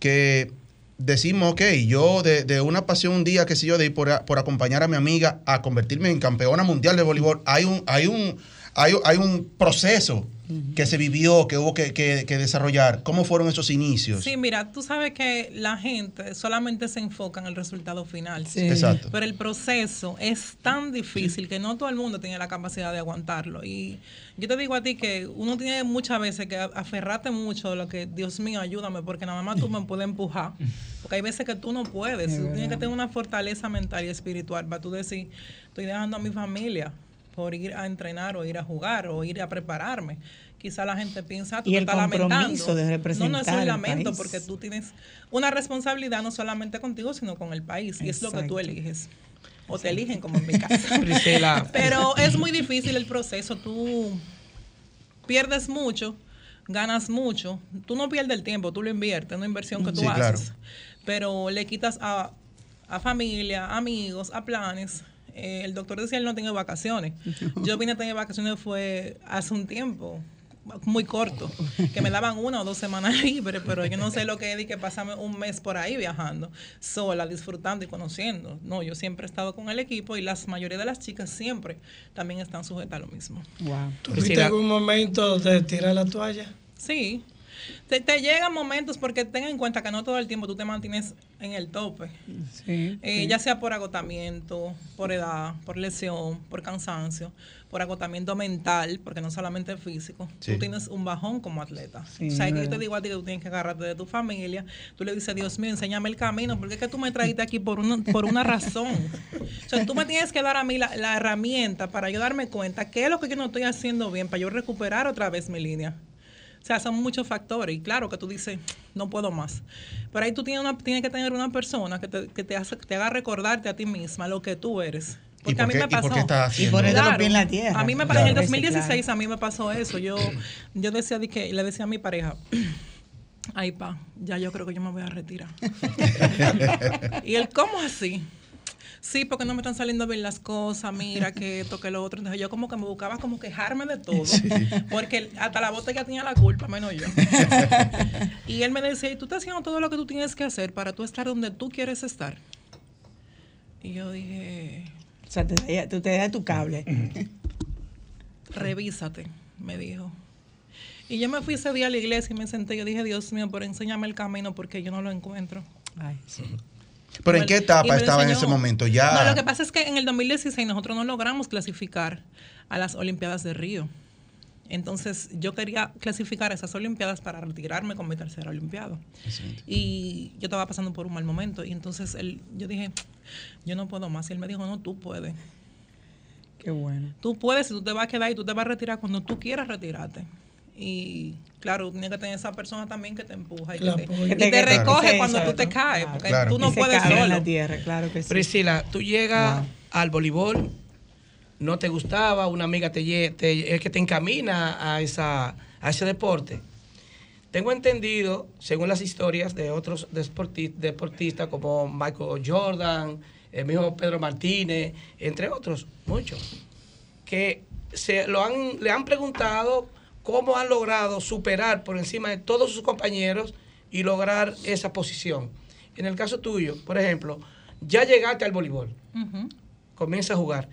que decimos, ok, yo de, de una pasión un día, qué sé yo, de ir por, a- por acompañar a mi amiga a convertirme en campeona mundial de voleibol, hay un, hay un, hay, hay un proceso que se vivió, que hubo que, que- que desarrollar. ¿Cómo fueron esos inicios? Sí, mira, tú sabes que la gente solamente se enfoca en el resultado final. Sí. Exacto. Pero el proceso es tan difícil que no todo el mundo tiene la capacidad de aguantarlo. Y yo te digo a ti que uno tiene muchas veces que aferrarte mucho a lo que, Dios mío, ayúdame, porque nada más tú me puedes empujar. Porque hay veces que tú no puedes. Tú tienes que tener una fortaleza mental y espiritual para tú decir, estoy dejando a mi familia por ir a entrenar o ir a jugar o ir a prepararme. Quizá la gente piensa, "Ah, tú Y te el estás compromiso lamentando. de No, no es representar un lamento país. porque tú tienes una responsabilidad no solamente contigo, sino con el país. Y es lo que tú eliges. O te eligen, como en mi caso. Priscila. Pero es muy difícil el proceso. Tú pierdes mucho, ganas mucho. Tú no pierdes el tiempo, tú lo inviertes, una inversión que tú Sí, claro. haces. Pero le quitas a, a familia, amigos, a planes. Eh, el doctor decía él no tiene vacaciones. Yo vine a tener vacaciones fue hace un tiempo muy corto, que me daban una o dos semanas libres, pero yo no sé lo que es de que pasarme un mes por ahí viajando, sola, disfrutando y conociendo. No, yo siempre he estado con el equipo y la mayoría de las chicas siempre también están sujetas a lo mismo. Wow. ¿Tuviste algún momento de tirar la toalla? Sí. Te, te llegan momentos porque ten en cuenta que no todo el tiempo tú te mantienes en el tope. Sí, Eh, sí. Ya sea por agotamiento, por edad, por lesión, por cansancio, por agotamiento mental, porque no solamente físico. Sí. Tú tienes un bajón como atleta. Sí, o sea, que yo te digo a ti que tú tienes que agarrarte de tu familia. Tú le dices, Dios mío, enséñame el camino, porque es que tú me trajiste aquí por una, por una razón. O sea, tú me tienes que dar a mí la, la herramienta para yo darme cuenta qué es lo que yo no estoy haciendo bien, para yo recuperar otra vez mi línea. O sea, son muchos factores. Y claro que tú dices, no puedo más. Pero ahí tú tienes, una, tienes que tener una persona que, te, que te, hace, te haga recordarte a ti misma lo que tú eres. ¿Y Porque por a mí qué- me y por pasó. qué estás haciendo Y por eso Claro. los pies en la tierra. A mí me Claro. en el Sí, 2016 claro. a mí me pasó eso. Yo, yo decía de que le decía a mi pareja, ay pa, ya yo creo que yo me voy a retirar. y él, ¿cómo así? Sí, porque no me están saliendo bien las cosas, mira que esto, que lo otro. Entonces yo como que me buscaba como quejarme de todo. Porque hasta la botella tenía la culpa, menos yo. y él me decía, y tú estás haciendo todo lo que tú tienes que hacer para tú estar donde tú quieres estar. Y yo dije, O sea, te, tú te dejas tu cable. revísate, me dijo. Y yo me fui ese día a la iglesia y me senté. Yo dije, Dios mío, pero enséñame el camino porque yo no lo encuentro. Ay, sí. Pero ¿en qué etapa estaba en ese momento? Ya. No, lo que pasa es que en el 2016 nosotros no logramos clasificar a las Olimpiadas de Río. Entonces yo quería clasificar a esas Olimpiadas para retirarme con mi tercera Olimpiada. Y yo estaba pasando por un mal momento. Y entonces él, yo dije, yo no puedo más. Y él me dijo, no, tú puedes. Qué bueno. Tú puedes y tú te vas a quedar y tú te vas a retirar cuando tú quieras retirarte. Y claro, tienes que tener esa persona también que te empuja y Que te, apoye. y te Que te- recoge cuando tú te caes. Porque Claro. tú no Y se puedes en solo. la tierra, claro que sí. Priscila, tú llegas Wow. al voleibol, no te gustaba, una amiga te, es que te encamina a, esa, a ese deporte. Tengo entendido, según las historias de otros deporti- deportistas como Michael Jordan, el mismo Pedro Martínez, entre otros, muchos, que se lo han, le han preguntado cómo han logrado superar por encima de todos sus compañeros y lograr esa posición. En el caso tuyo, por ejemplo, ya llegaste al voleibol, Ujú. comienza a jugar.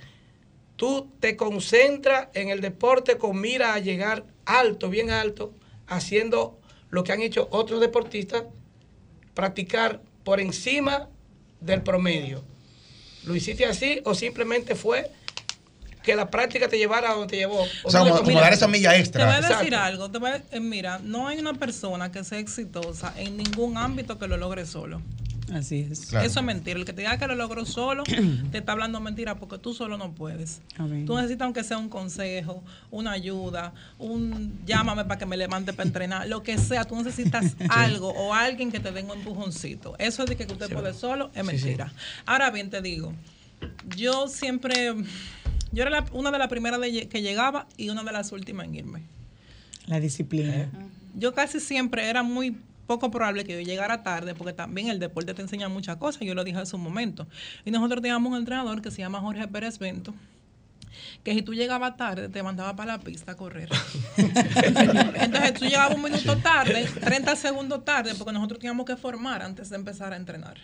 Tú te concentras en el deporte con mira a llegar alto, bien alto, haciendo lo que han hecho otros deportistas, practicar por encima del promedio. ¿Lo hiciste así o simplemente fue que la práctica te llevara a donde te llevó? O sea, como, como dar esa milla Te voy extra. a decir Exacto. algo. Te voy a- eh, mira, no hay una persona que sea exitosa en ningún ámbito que lo logre solo. Así es. Claro. Eso es mentira. El que te diga que lo logró solo, te está hablando mentira porque tú solo no puedes. Amén. Tú necesitas aunque sea un consejo, una ayuda, un llámame para que me levante para entrenar, lo que sea, tú necesitas algo o alguien que te dé un empujoncito. Eso de que usted puede solo es mentira. Ahora bien, te digo, yo siempre, yo era la- una de las primeras de que llegaba y una de las últimas en irme. La disciplina. Yo casi siempre era muy poco probable que yo llegara tarde, porque también el deporte te enseña muchas cosas, yo lo dije hace un momento. Y nosotros teníamos un entrenador que se llama Jorge Pérez Bento, que si tú llegabas tarde, te mandaba para la pista a correr. Entonces tú llegabas un minuto tarde, 30 segundos tarde, porque nosotros teníamos que formar antes de empezar a entrenar.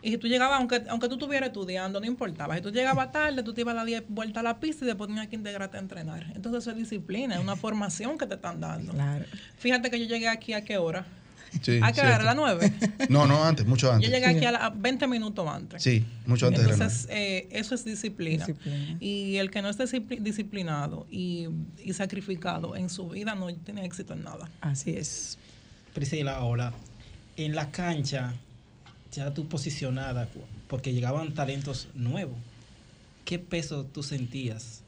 Y si tú llegabas, aunque, aunque tú estuvieras estudiando, no importaba. Si tú llegabas tarde, tú te ibas a dar 10 vueltas a la pista y después tenías que integrarte a entrenar. Entonces eso es disciplina, es una formación que te están dando. Claro. Fíjate que yo llegué aquí a qué hora. Sí, ¿A qué hora? ¿A las 9? No, no, antes, mucho Yo antes. llegué aquí a, la- a 20 minutos antes. Sí, mucho antes de la Entonces, eh, eso es disciplina. Disciplina. Y el que no esté discipli- disciplinado y, y sacrificado en su vida no tiene éxito en nada. Así es. Priscila, ahora, en la cancha, ya tú posicionada, porque llegaban talentos nuevos, ¿qué peso tú sentías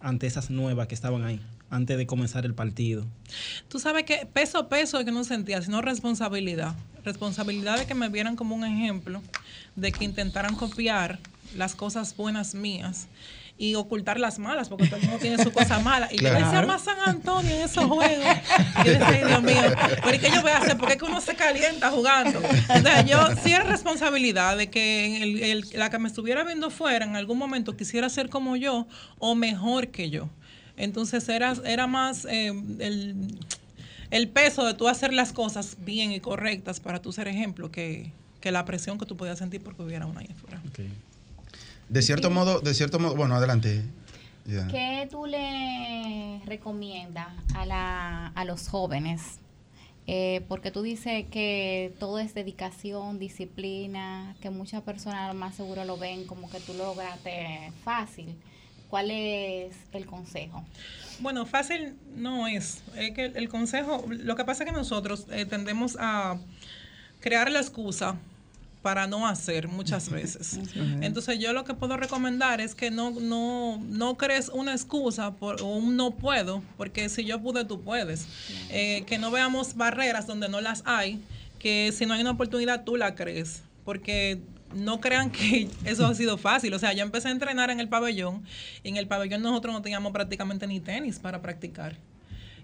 ante esas nuevas que estaban ahí, antes de comenzar el partido? Tú sabes que peso, peso es que no sentía, sino responsabilidad. Responsabilidad de que me vieran como un ejemplo, de que intentaran copiar las cosas buenas mías y ocultar las malas, porque todo el mundo tiene su cosa mala. Y Claro. yo decía más San Antonio en esos juegos. Y yo decía, "Ay, Dios mío, ¿pero y qué yo voy a hacer? Porque es que uno se calienta jugando. Entonces yo sí era responsabilidad de que en el- el- la que me estuviera viendo fuera en algún momento quisiera ser como yo o mejor que yo. Entonces era, era más eh, el, el peso de tú hacer las cosas bien y correctas para tú ser ejemplo que, que la presión que tú podías sentir porque hubiera una ahí afuera. De cierto modo, de cierto modo, bueno, adelante. ¿Qué tú le recomiendas a, la, a los jóvenes? Eh, porque tú dices que todo es dedicación, disciplina, que muchas personas más seguro lo ven como que tú lograste fácil. ¿Cuál es el consejo? Bueno, fácil no es. Es que el, el consejo, lo que pasa es que nosotros eh, tendemos a crear la excusa para no hacer muchas veces. Entonces yo lo que puedo recomendar es que no, no, no crees una excusa por, o un no puedo, porque si yo pude, tú puedes. Eh, que no veamos barreras donde no las hay, que si no hay una oportunidad, tú la crees. Porque no crean que eso ha sido fácil. O sea, yo empecé a entrenar en el pabellón y en el pabellón nosotros no teníamos prácticamente ni tenis para practicar.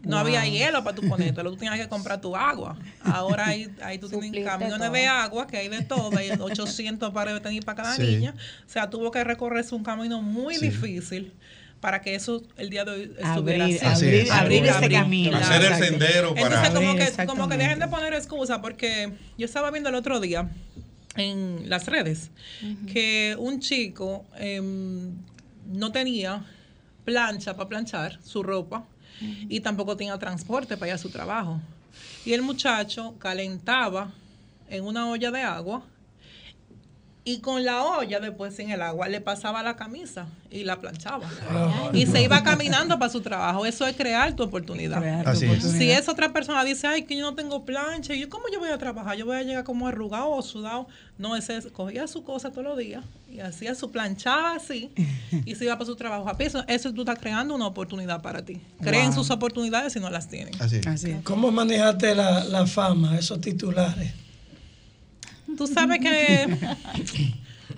No Wow. había hielo para tú ponértelo, tú tenías que comprar tu agua. Ahora ahí, ahí tú tienes camiones todo. de agua, que hay de todo, hay 800 pares de tenis para cada Sí. niña. O sea, tuvo que recorrerse un camino muy Sí. difícil para que eso el día de hoy estuviera Abrir, así. Abrir, es. abrir ese Abrir. camino. Hacer el sendero para... Entonces, como que, como que dejen de poner excusa, porque yo estaba viendo el otro día en las redes que un chico em, no tenía plancha para planchar su ropa y tampoco tenía transporte para ir a su trabajo. Y el muchacho calentaba en una olla de agua Y con la olla, después en el agua, le pasaba la camisa y la planchaba. Ah. Y se iba caminando para su trabajo. Eso es crear tu oportunidad. Crear tu Así es. Si esa otra persona dice, ay, que yo no tengo plancha, y yo, ¿cómo yo voy a trabajar? Yo voy a llegar como arrugado o sudado. No, ese es- cogía su cosa todos los días y hacía su planchaba así y se iba para su trabajo. A Eso, eso tú estás creando una oportunidad para ti. Creen Wow. sus oportunidades si no las tienen. Así. ¿Cómo manejaste la, la fama, esos titulares? Tú sabes que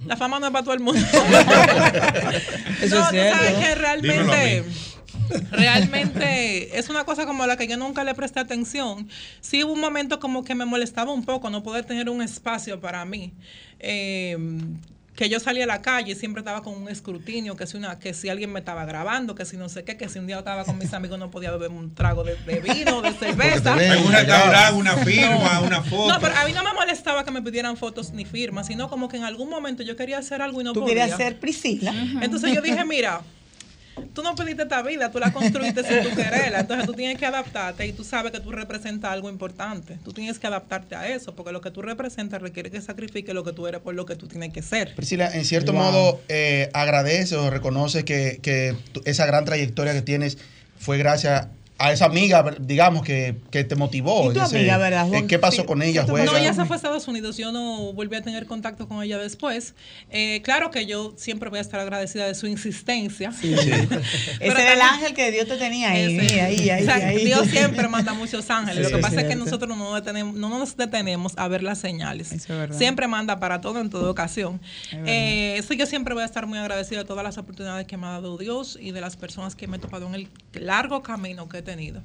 la fama no es para todo el mundo. Eso no, es tú sabes que realmente, realmente es una cosa como la que yo nunca le presté atención. Sí hubo un momento como que me molestaba un poco no poder tener un espacio para mí. Eh, que yo salía a la calle y siempre estaba con un escrutinio, que si, una, que si alguien me estaba grabando, que si no sé qué, que si un día estaba con mis amigos no podía beber un trago de, de vino, de cerveza. Un restaurante, una firma, una foto. No, pero a mí no me molestaba que me pidieran fotos ni firmas, sino como que en algún momento yo quería hacer algo y no Tú podía. querías ser Priscila. Entonces yo dije, mira, tú no pediste esta vida, tú la construiste sin tu quererla. Entonces tú tienes que adaptarte y tú sabes que tú representas algo importante. Tú tienes que adaptarte a eso, porque lo que tú representas requiere que sacrifiques lo que tú eres por lo que tú tienes que ser. Priscila, en cierto Wow. modo, eh, agradece o reconoce que, que esa gran trayectoria que tienes fue gracias a esa amiga, digamos, que, que te motivó. ¿Y tu ese- amiga, verdad, eh? ¿Qué pasó Sí. con ella? No, ella se fue a Estados Unidos. Yo no volví a tener contacto con ella después. Eh, claro que yo siempre voy a estar agradecida de su insistencia. Ese era el ángel que Dios te tenía ahí, Ese. ahí, ahí, O sea, ahí. Dios siempre manda muchos ángeles. Sí, Lo que es pasa es que nosotros no, detenemos- no nos detenemos a ver las señales. verdad. Siempre manda para todo en toda ocasión. Es. Eh, eso yo siempre voy a estar muy agradecida de todas las oportunidades que me ha dado Dios y de las personas que me he topado en el largo camino que he tenido.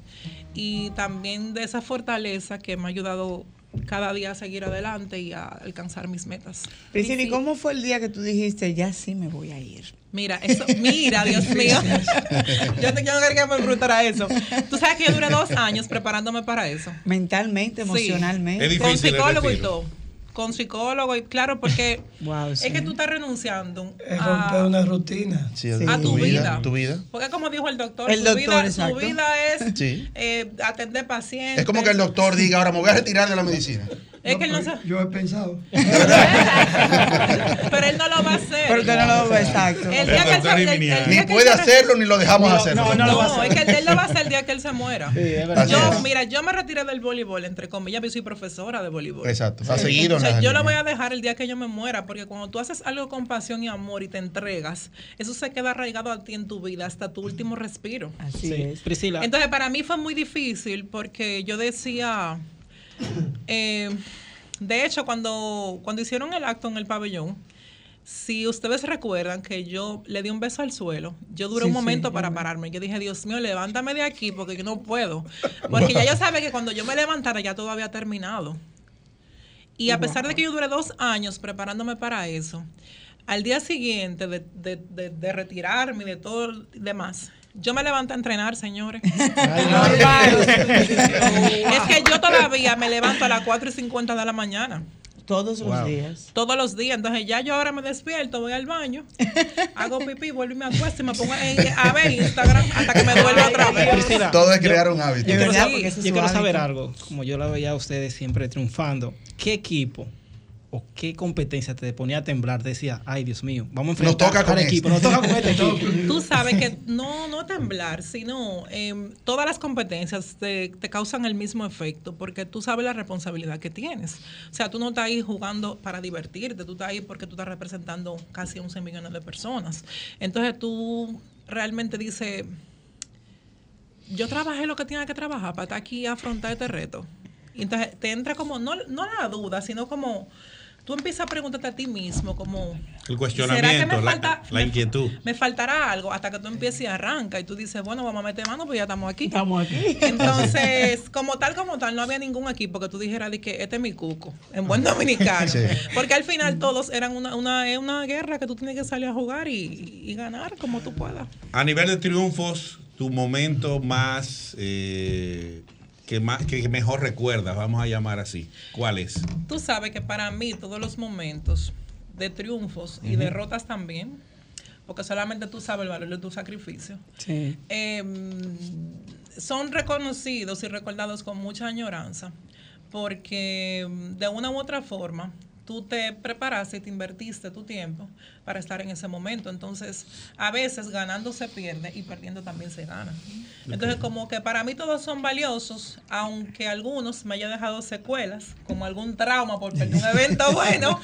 Y también de esa fortaleza que me ha ayudado cada día a seguir adelante y a alcanzar mis metas. Priscila, ¿y cómo fue el día que tú dijiste, ya sí me voy a ir? Mira, eso, mira, Dios mío. yo, te, quería que me preguntara eso. Tú sabes que yo duré dos años preparándome para eso. Mentalmente, Sí. emocionalmente. Con psicólogo y todo. Con psicólogo y claro, porque Wow, es que tú estás renunciando Es a, romper una rutina. Sí, a tu vida. Tu vida. Porque como dijo el doctor, El su, doctor, vida, exacto. su vida es Sí. eh, atender pacientes. Es como que el doctor diga, ahora me voy a retirar de la medicina. Es que él no se- Yo he pensado. Pero él no lo va a hacer. Pero usted no lo ve, exacto. El día que él se- el- el día Ni que puede él se- hacerlo ni lo dejamos No, hacerlo. No, no, lo va a hacer. es que él lo va a hacer el día que él se muera. verdad. yo, Así es. mira, yo me retiré del voleibol, entre comillas, yo soy profesora de voleibol. Exacto. Ha seguido yo lo voy a dejar el día que yo me muera, porque cuando tú haces algo con pasión y amor y te entregas, eso se queda arraigado a ti en tu vida hasta tu último respiro. Así Sí. es. Priscila. Entonces, para mí fue muy difícil porque yo decía, eh, de hecho, cuando, cuando hicieron el acto en el pabellón, si ustedes recuerdan que yo le di un beso al suelo, yo duré Sí, un momento para verdad. pararme. Yo dije, Dios mío, levántame de aquí porque yo no puedo. Porque ya yo sabía que cuando yo me levantara ya todo había terminado. Y a pesar de que yo duré dos años preparándome para eso, al día siguiente de, de- de- de retirarme y de todo lo demás, yo me levanté a entrenar, señores. es que yo todavía me levanto a las 4 y 50 de la mañana. Todos los Wow. días. Todos los días. Entonces ya yo ahora me despierto, voy al baño, hago pipí, vuelvo y me acuesto y me pongo en- a ver Instagram hasta que me duerma otra vez. Priscila, Todo es yo- crear un hábito. Yo, quiero, Sí, saber- yo algo, como yo la veía a ustedes siempre triunfando. ¿Qué equipo o qué competencia te ponía a temblar? Decía, ay Dios mío, vamos a enfrentar toca con al equipo, nos toca con este equipo. Tú sabes que no, no temblar, sino em, todas las competencias te, te causan el mismo efecto porque tú sabes la responsabilidad que tienes. O sea, tú no estás ahí jugando para divertirte, tú estás ahí porque tú estás representando casi 11 millones de personas. Entonces tú realmente dices, yo trabajé lo que tenía que trabajar para estar aquí a afrontar este reto. Y entonces te entra como, no, no la duda, sino como tú empiezas a preguntarte a ti mismo, como, El cuestionamiento, me la, falta- la inquietud. me faltará algo hasta que tú empieces y arranca y tú dices, bueno, vamos a meter mano, pues ya estamos aquí. Estamos aquí. Entonces, como tal, como tal, no había ningún equipo que tú dijeras de que este es mi cuco, en buen dominicano. Sí. Porque al final todos eran una, una, es una guerra que tú tienes que salir a jugar y, y ganar como tú puedas. A nivel de triunfos, tu momento más, eh, que más que mejor recuerdas, vamos a llamar así. ¿Cuál es? Tú sabes que para mí todos los momentos de triunfos y derrotas también, porque solamente tú sabes el valor de tu sacrificio, Sí. eh, son reconocidos y recordados con mucha añoranza, porque mm, de una u otra forma tú tú te preparaste y te invertiste tu tiempo para estar en ese momento. Entonces, a veces ganando se pierde y perdiendo también se gana. Entonces, como que para mí todos son valiosos, aunque algunos me haya dejado secuelas, como algún trauma por perder un evento bueno,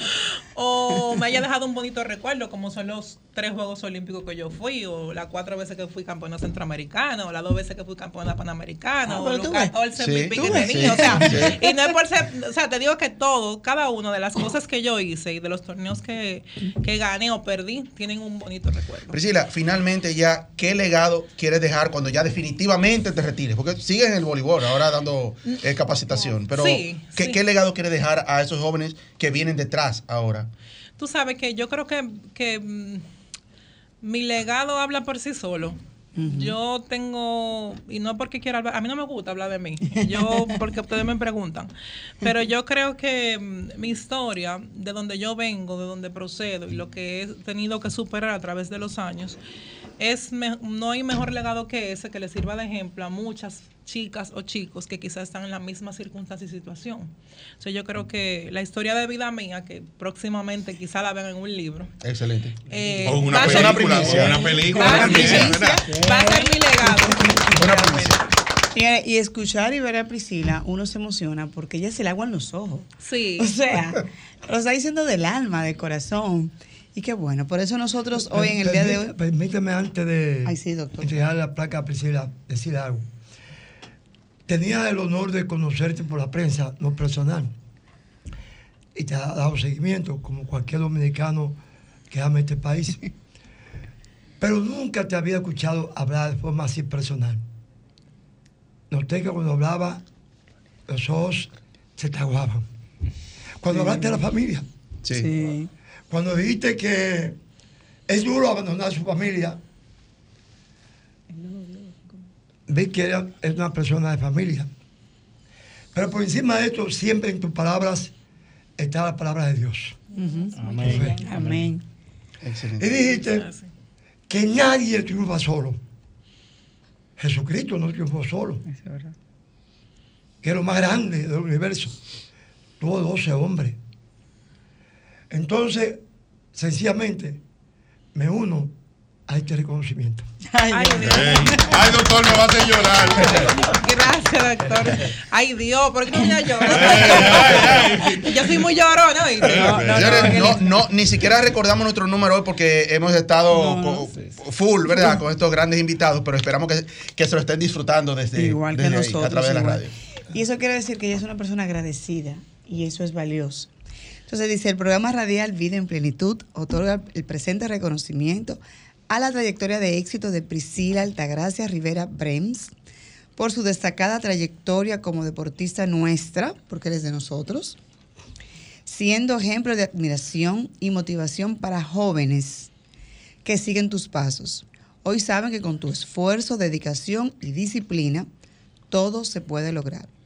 o me haya dejado un bonito recuerdo, como son los tres Juegos Olímpicos que yo fui, o las cuatro veces que fui campeona centroamericana, o las dos veces que fui campeona panamericana, Ah, o ves. 14 Sí, que tenía. O Sí, sea, sí. y no es por ser, o sea, te digo que todo, cada una de las cosas que yo hice y de los torneos que, que gané o perdí, tienen un bonito recuerdo. Priscila, finalmente ya, ¿qué legado quieres dejar cuando ya definitivamente te retires? Porque sigues en el voleibol, ahora dando eh, capacitación, pero Sí, ¿qué, sí. qué legado quieres dejar a esos jóvenes que vienen detrás ahora? Tú sabes que yo creo que, que mm, mi legado habla por sí solo. Yo tengo, y no porque quiera hablar, a mí no me gusta hablar de mí, yo porque ustedes me preguntan, pero yo creo que mm, mi historia, de donde yo vengo, de donde procedo y lo que he tenido que superar a través de los años, es me- no hay mejor legado que ese que le sirva de ejemplo a muchas chicas o chicos que quizás están en la misma circunstancia y situación. O sea, yo creo que la historia de vida mía, que próximamente quizá la vean en un libro, Excelente. eh, O una película, o una película Va a ser- ¿verdad? va a ser mi legado. Y escuchar y ver a Priscila, uno se emociona porque ella se le aguan los ojos. Sí. O sea, lo está diciendo del alma, del corazón. Y qué bueno, por eso nosotros hoy en el día de hoy... Permí- Permíteme antes de Ay, sí, doctor. entregar la placa a Priscila, decir algo. Tenía el honor de conocerte por la prensa, no personal. Y te ha dado seguimiento, como cualquier dominicano que ama este país. Pero nunca te había escuchado hablar de forma así personal. Noté que cuando hablaba, los ojos se te aguaban. Cuando Sí. hablaste de la familia. Sí. Cuando dijiste que es duro abandonar a su familia, vi que era, es una persona de familia. Pero por encima de esto, siempre en tus palabras está la palabra de Dios. Amén. Amén. Y Excelente. dijiste que nadie triunfa solo. Jesucristo no triunfó solo, que es lo más grande del universo. Tuvo 12 hombres. Entonces, sencillamente, me uno a este reconocimiento. Ay, Ay, doctor, me va a hacer llorar. Gracias, doctor. Ay, Dios, ¿por qué no voy a llorar? Yo soy muy llorona, ¿oíste? Señores, no, no, ni siquiera recordamos nuestro número hoy porque hemos estado full, ¿verdad? Con estos grandes invitados, pero esperamos que, que se lo estén disfrutando desde, Igual que desde ahí, nosotros. a través de la radio. Y eso quiere decir que ella es una persona agradecida y eso es valioso. Entonces dice, el programa radial Vida en Plenitud otorga el presente reconocimiento a la trayectoria de éxito de Priscila Altagracia Rivera Brems por su destacada trayectoria como deportista nuestra, porque eres de nosotros, siendo ejemplo de admiración y motivación para jóvenes que siguen tus pasos. Hoy saben que con tu esfuerzo, dedicación y disciplina, todo se puede lograr.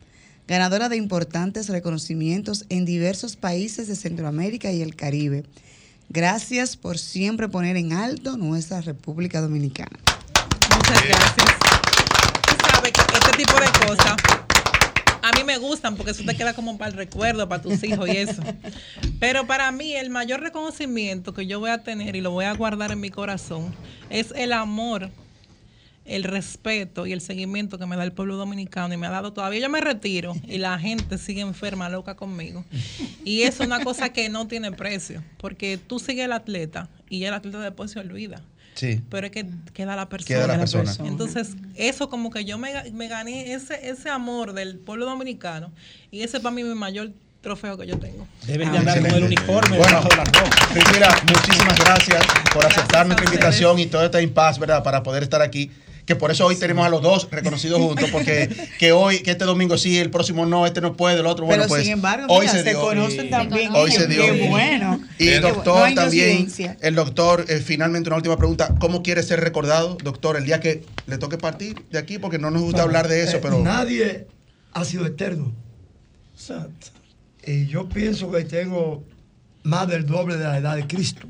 Ganadora de importantes reconocimientos en diversos países de Centroamérica y el Caribe. Gracias por siempre poner en alto nuestra República Dominicana. Muchas gracias. Tú sabes que este tipo de cosas a mí me gustan porque eso te queda como para el recuerdo, para tus hijos y eso. Pero para mí el mayor reconocimiento que yo voy a tener y lo voy a guardar en mi corazón es el amor, el respeto y el seguimiento que me da el pueblo dominicano y me ha dado todavía. Yo me retiro y la gente sigue enferma, loca conmigo. Y eso es una cosa que no tiene precio porque tú sigues el atleta y el atleta después se olvida Sí. pero es que queda la persona. Queda la persona. Entonces, eso como que yo me, ga- me gané ese, ese amor del pueblo dominicano y ese para mí mi mayor trofeo que yo tengo. Debes de andar con el uniforme Bueno, debajo de la ropa. Priscila, muchísimas gracias por aceptar a nuestra invitación y todo este impasse, ¿verdad? Para poder estar aquí. Que por eso hoy tenemos a los dos reconocidos juntos, porque que hoy, que este domingo sí, el próximo no, este no puede, el otro, bueno, Pero pues. sin embargo, hoy mira, se se, dio. conocen también. Hoy se dio. Qué bueno. Y bu- doctor no también, el doctor, eh, finalmente una última pregunta, ¿cómo quiere ser recordado, doctor, el día que le toque partir de aquí? Porque no nos gusta hablar de eso, Eh, pero... Nadie ha sido eterno. Exacto. Y yo pienso que tengo más del doble de la edad de Cristo.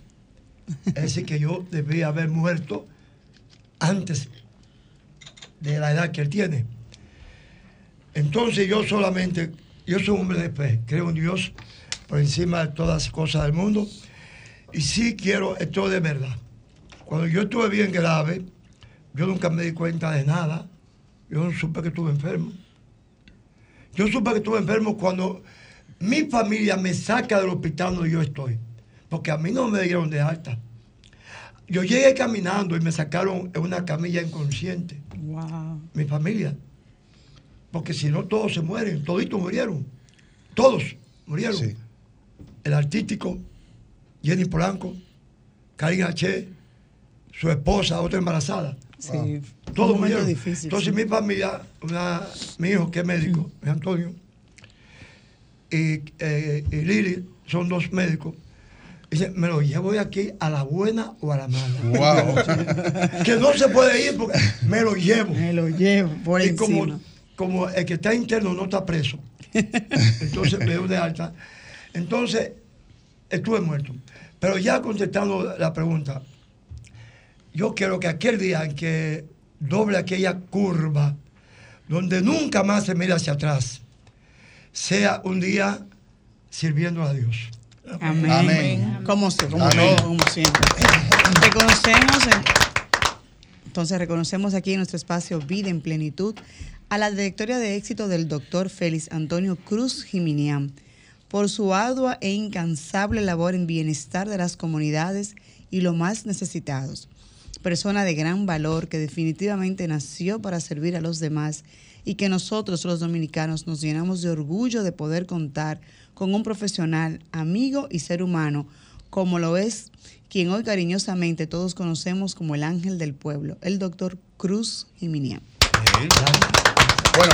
Es decir, que yo debería haber muerto antes de la edad que él tiene. Entonces yo solamente, yo soy un hombre de fe, creo en Dios, por encima de todas las cosas del mundo. Y sí quiero, esto de verdad. Cuando yo estuve bien grave, yo nunca me di cuenta de nada. Yo no supe que estuve enfermo. Yo supe que estuve enfermo cuando mi familia me saca del hospital donde yo estoy. Porque a mí no me dieron de alta. Yo llegué caminando y me sacaron en una camilla inconsciente. Wow. Mi familia. Porque si no, todos se mueren. Toditos murieron. Todos murieron. Sí. El artístico, Jenny Polanco, Karin H., su esposa, otra embarazada. Sí. Todos murieron. difícil. Entonces sí. mi familia, una- mi hijo que es médico, es Antonio, y, eh, y Lili, son dos médicos. Dice, me lo llevo de aquí a la buena o a la mala. Wow. que no se puede ir porque me lo llevo. Me lo llevo por y encima. como, como el que está interno no está preso, entonces me dio de alta. Entonces, estuve muerto. Pero ya contestando la pregunta, yo quiero que aquel día en que doble aquella curva, donde nunca más se mira hacia atrás, sea un día sirviendo a Dios. Amén. Amén. Como, como Amén. todo, como siempre. Reconocemos, en- entonces reconocemos aquí en nuestro espacio Vida en Plenitud a la trayectoria de éxito del doctor Félix Antonio Cruz Jiminián por su ardua e incansable labor en bienestar de las comunidades y los más necesitados. Persona de gran valor que definitivamente nació para servir a los demás y que nosotros los dominicanos nos llenamos de orgullo de poder contar con un profesional, amigo y ser humano, como lo es quien hoy cariñosamente todos conocemos como el ángel del pueblo, el doctor Cruz Jiminián. Bueno,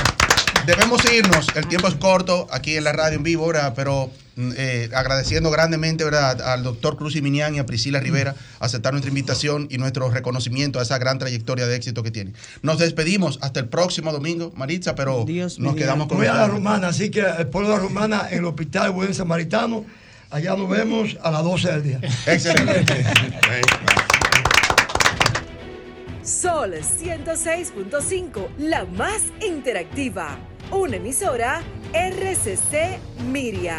debemos irnos. El tiempo es corto aquí en la radio en vivo, ¿verdad? Pero eh, agradeciendo grandemente, ¿verdad? Al doctor Cruz y Minian y a Priscila Rivera aceptar nuestra invitación y nuestro reconocimiento a esa gran trayectoria de éxito que tiene. Nos despedimos hasta el próximo domingo, Maritza, pero Dios nos quedamos con Voy a la. Romana, así que el pueblo de la Romana en el Hospital Buen Samaritano, allá nos vemos a las 12 del día. Excelente. Sol 106.5, la más interactiva. Una emisora RCC Miria.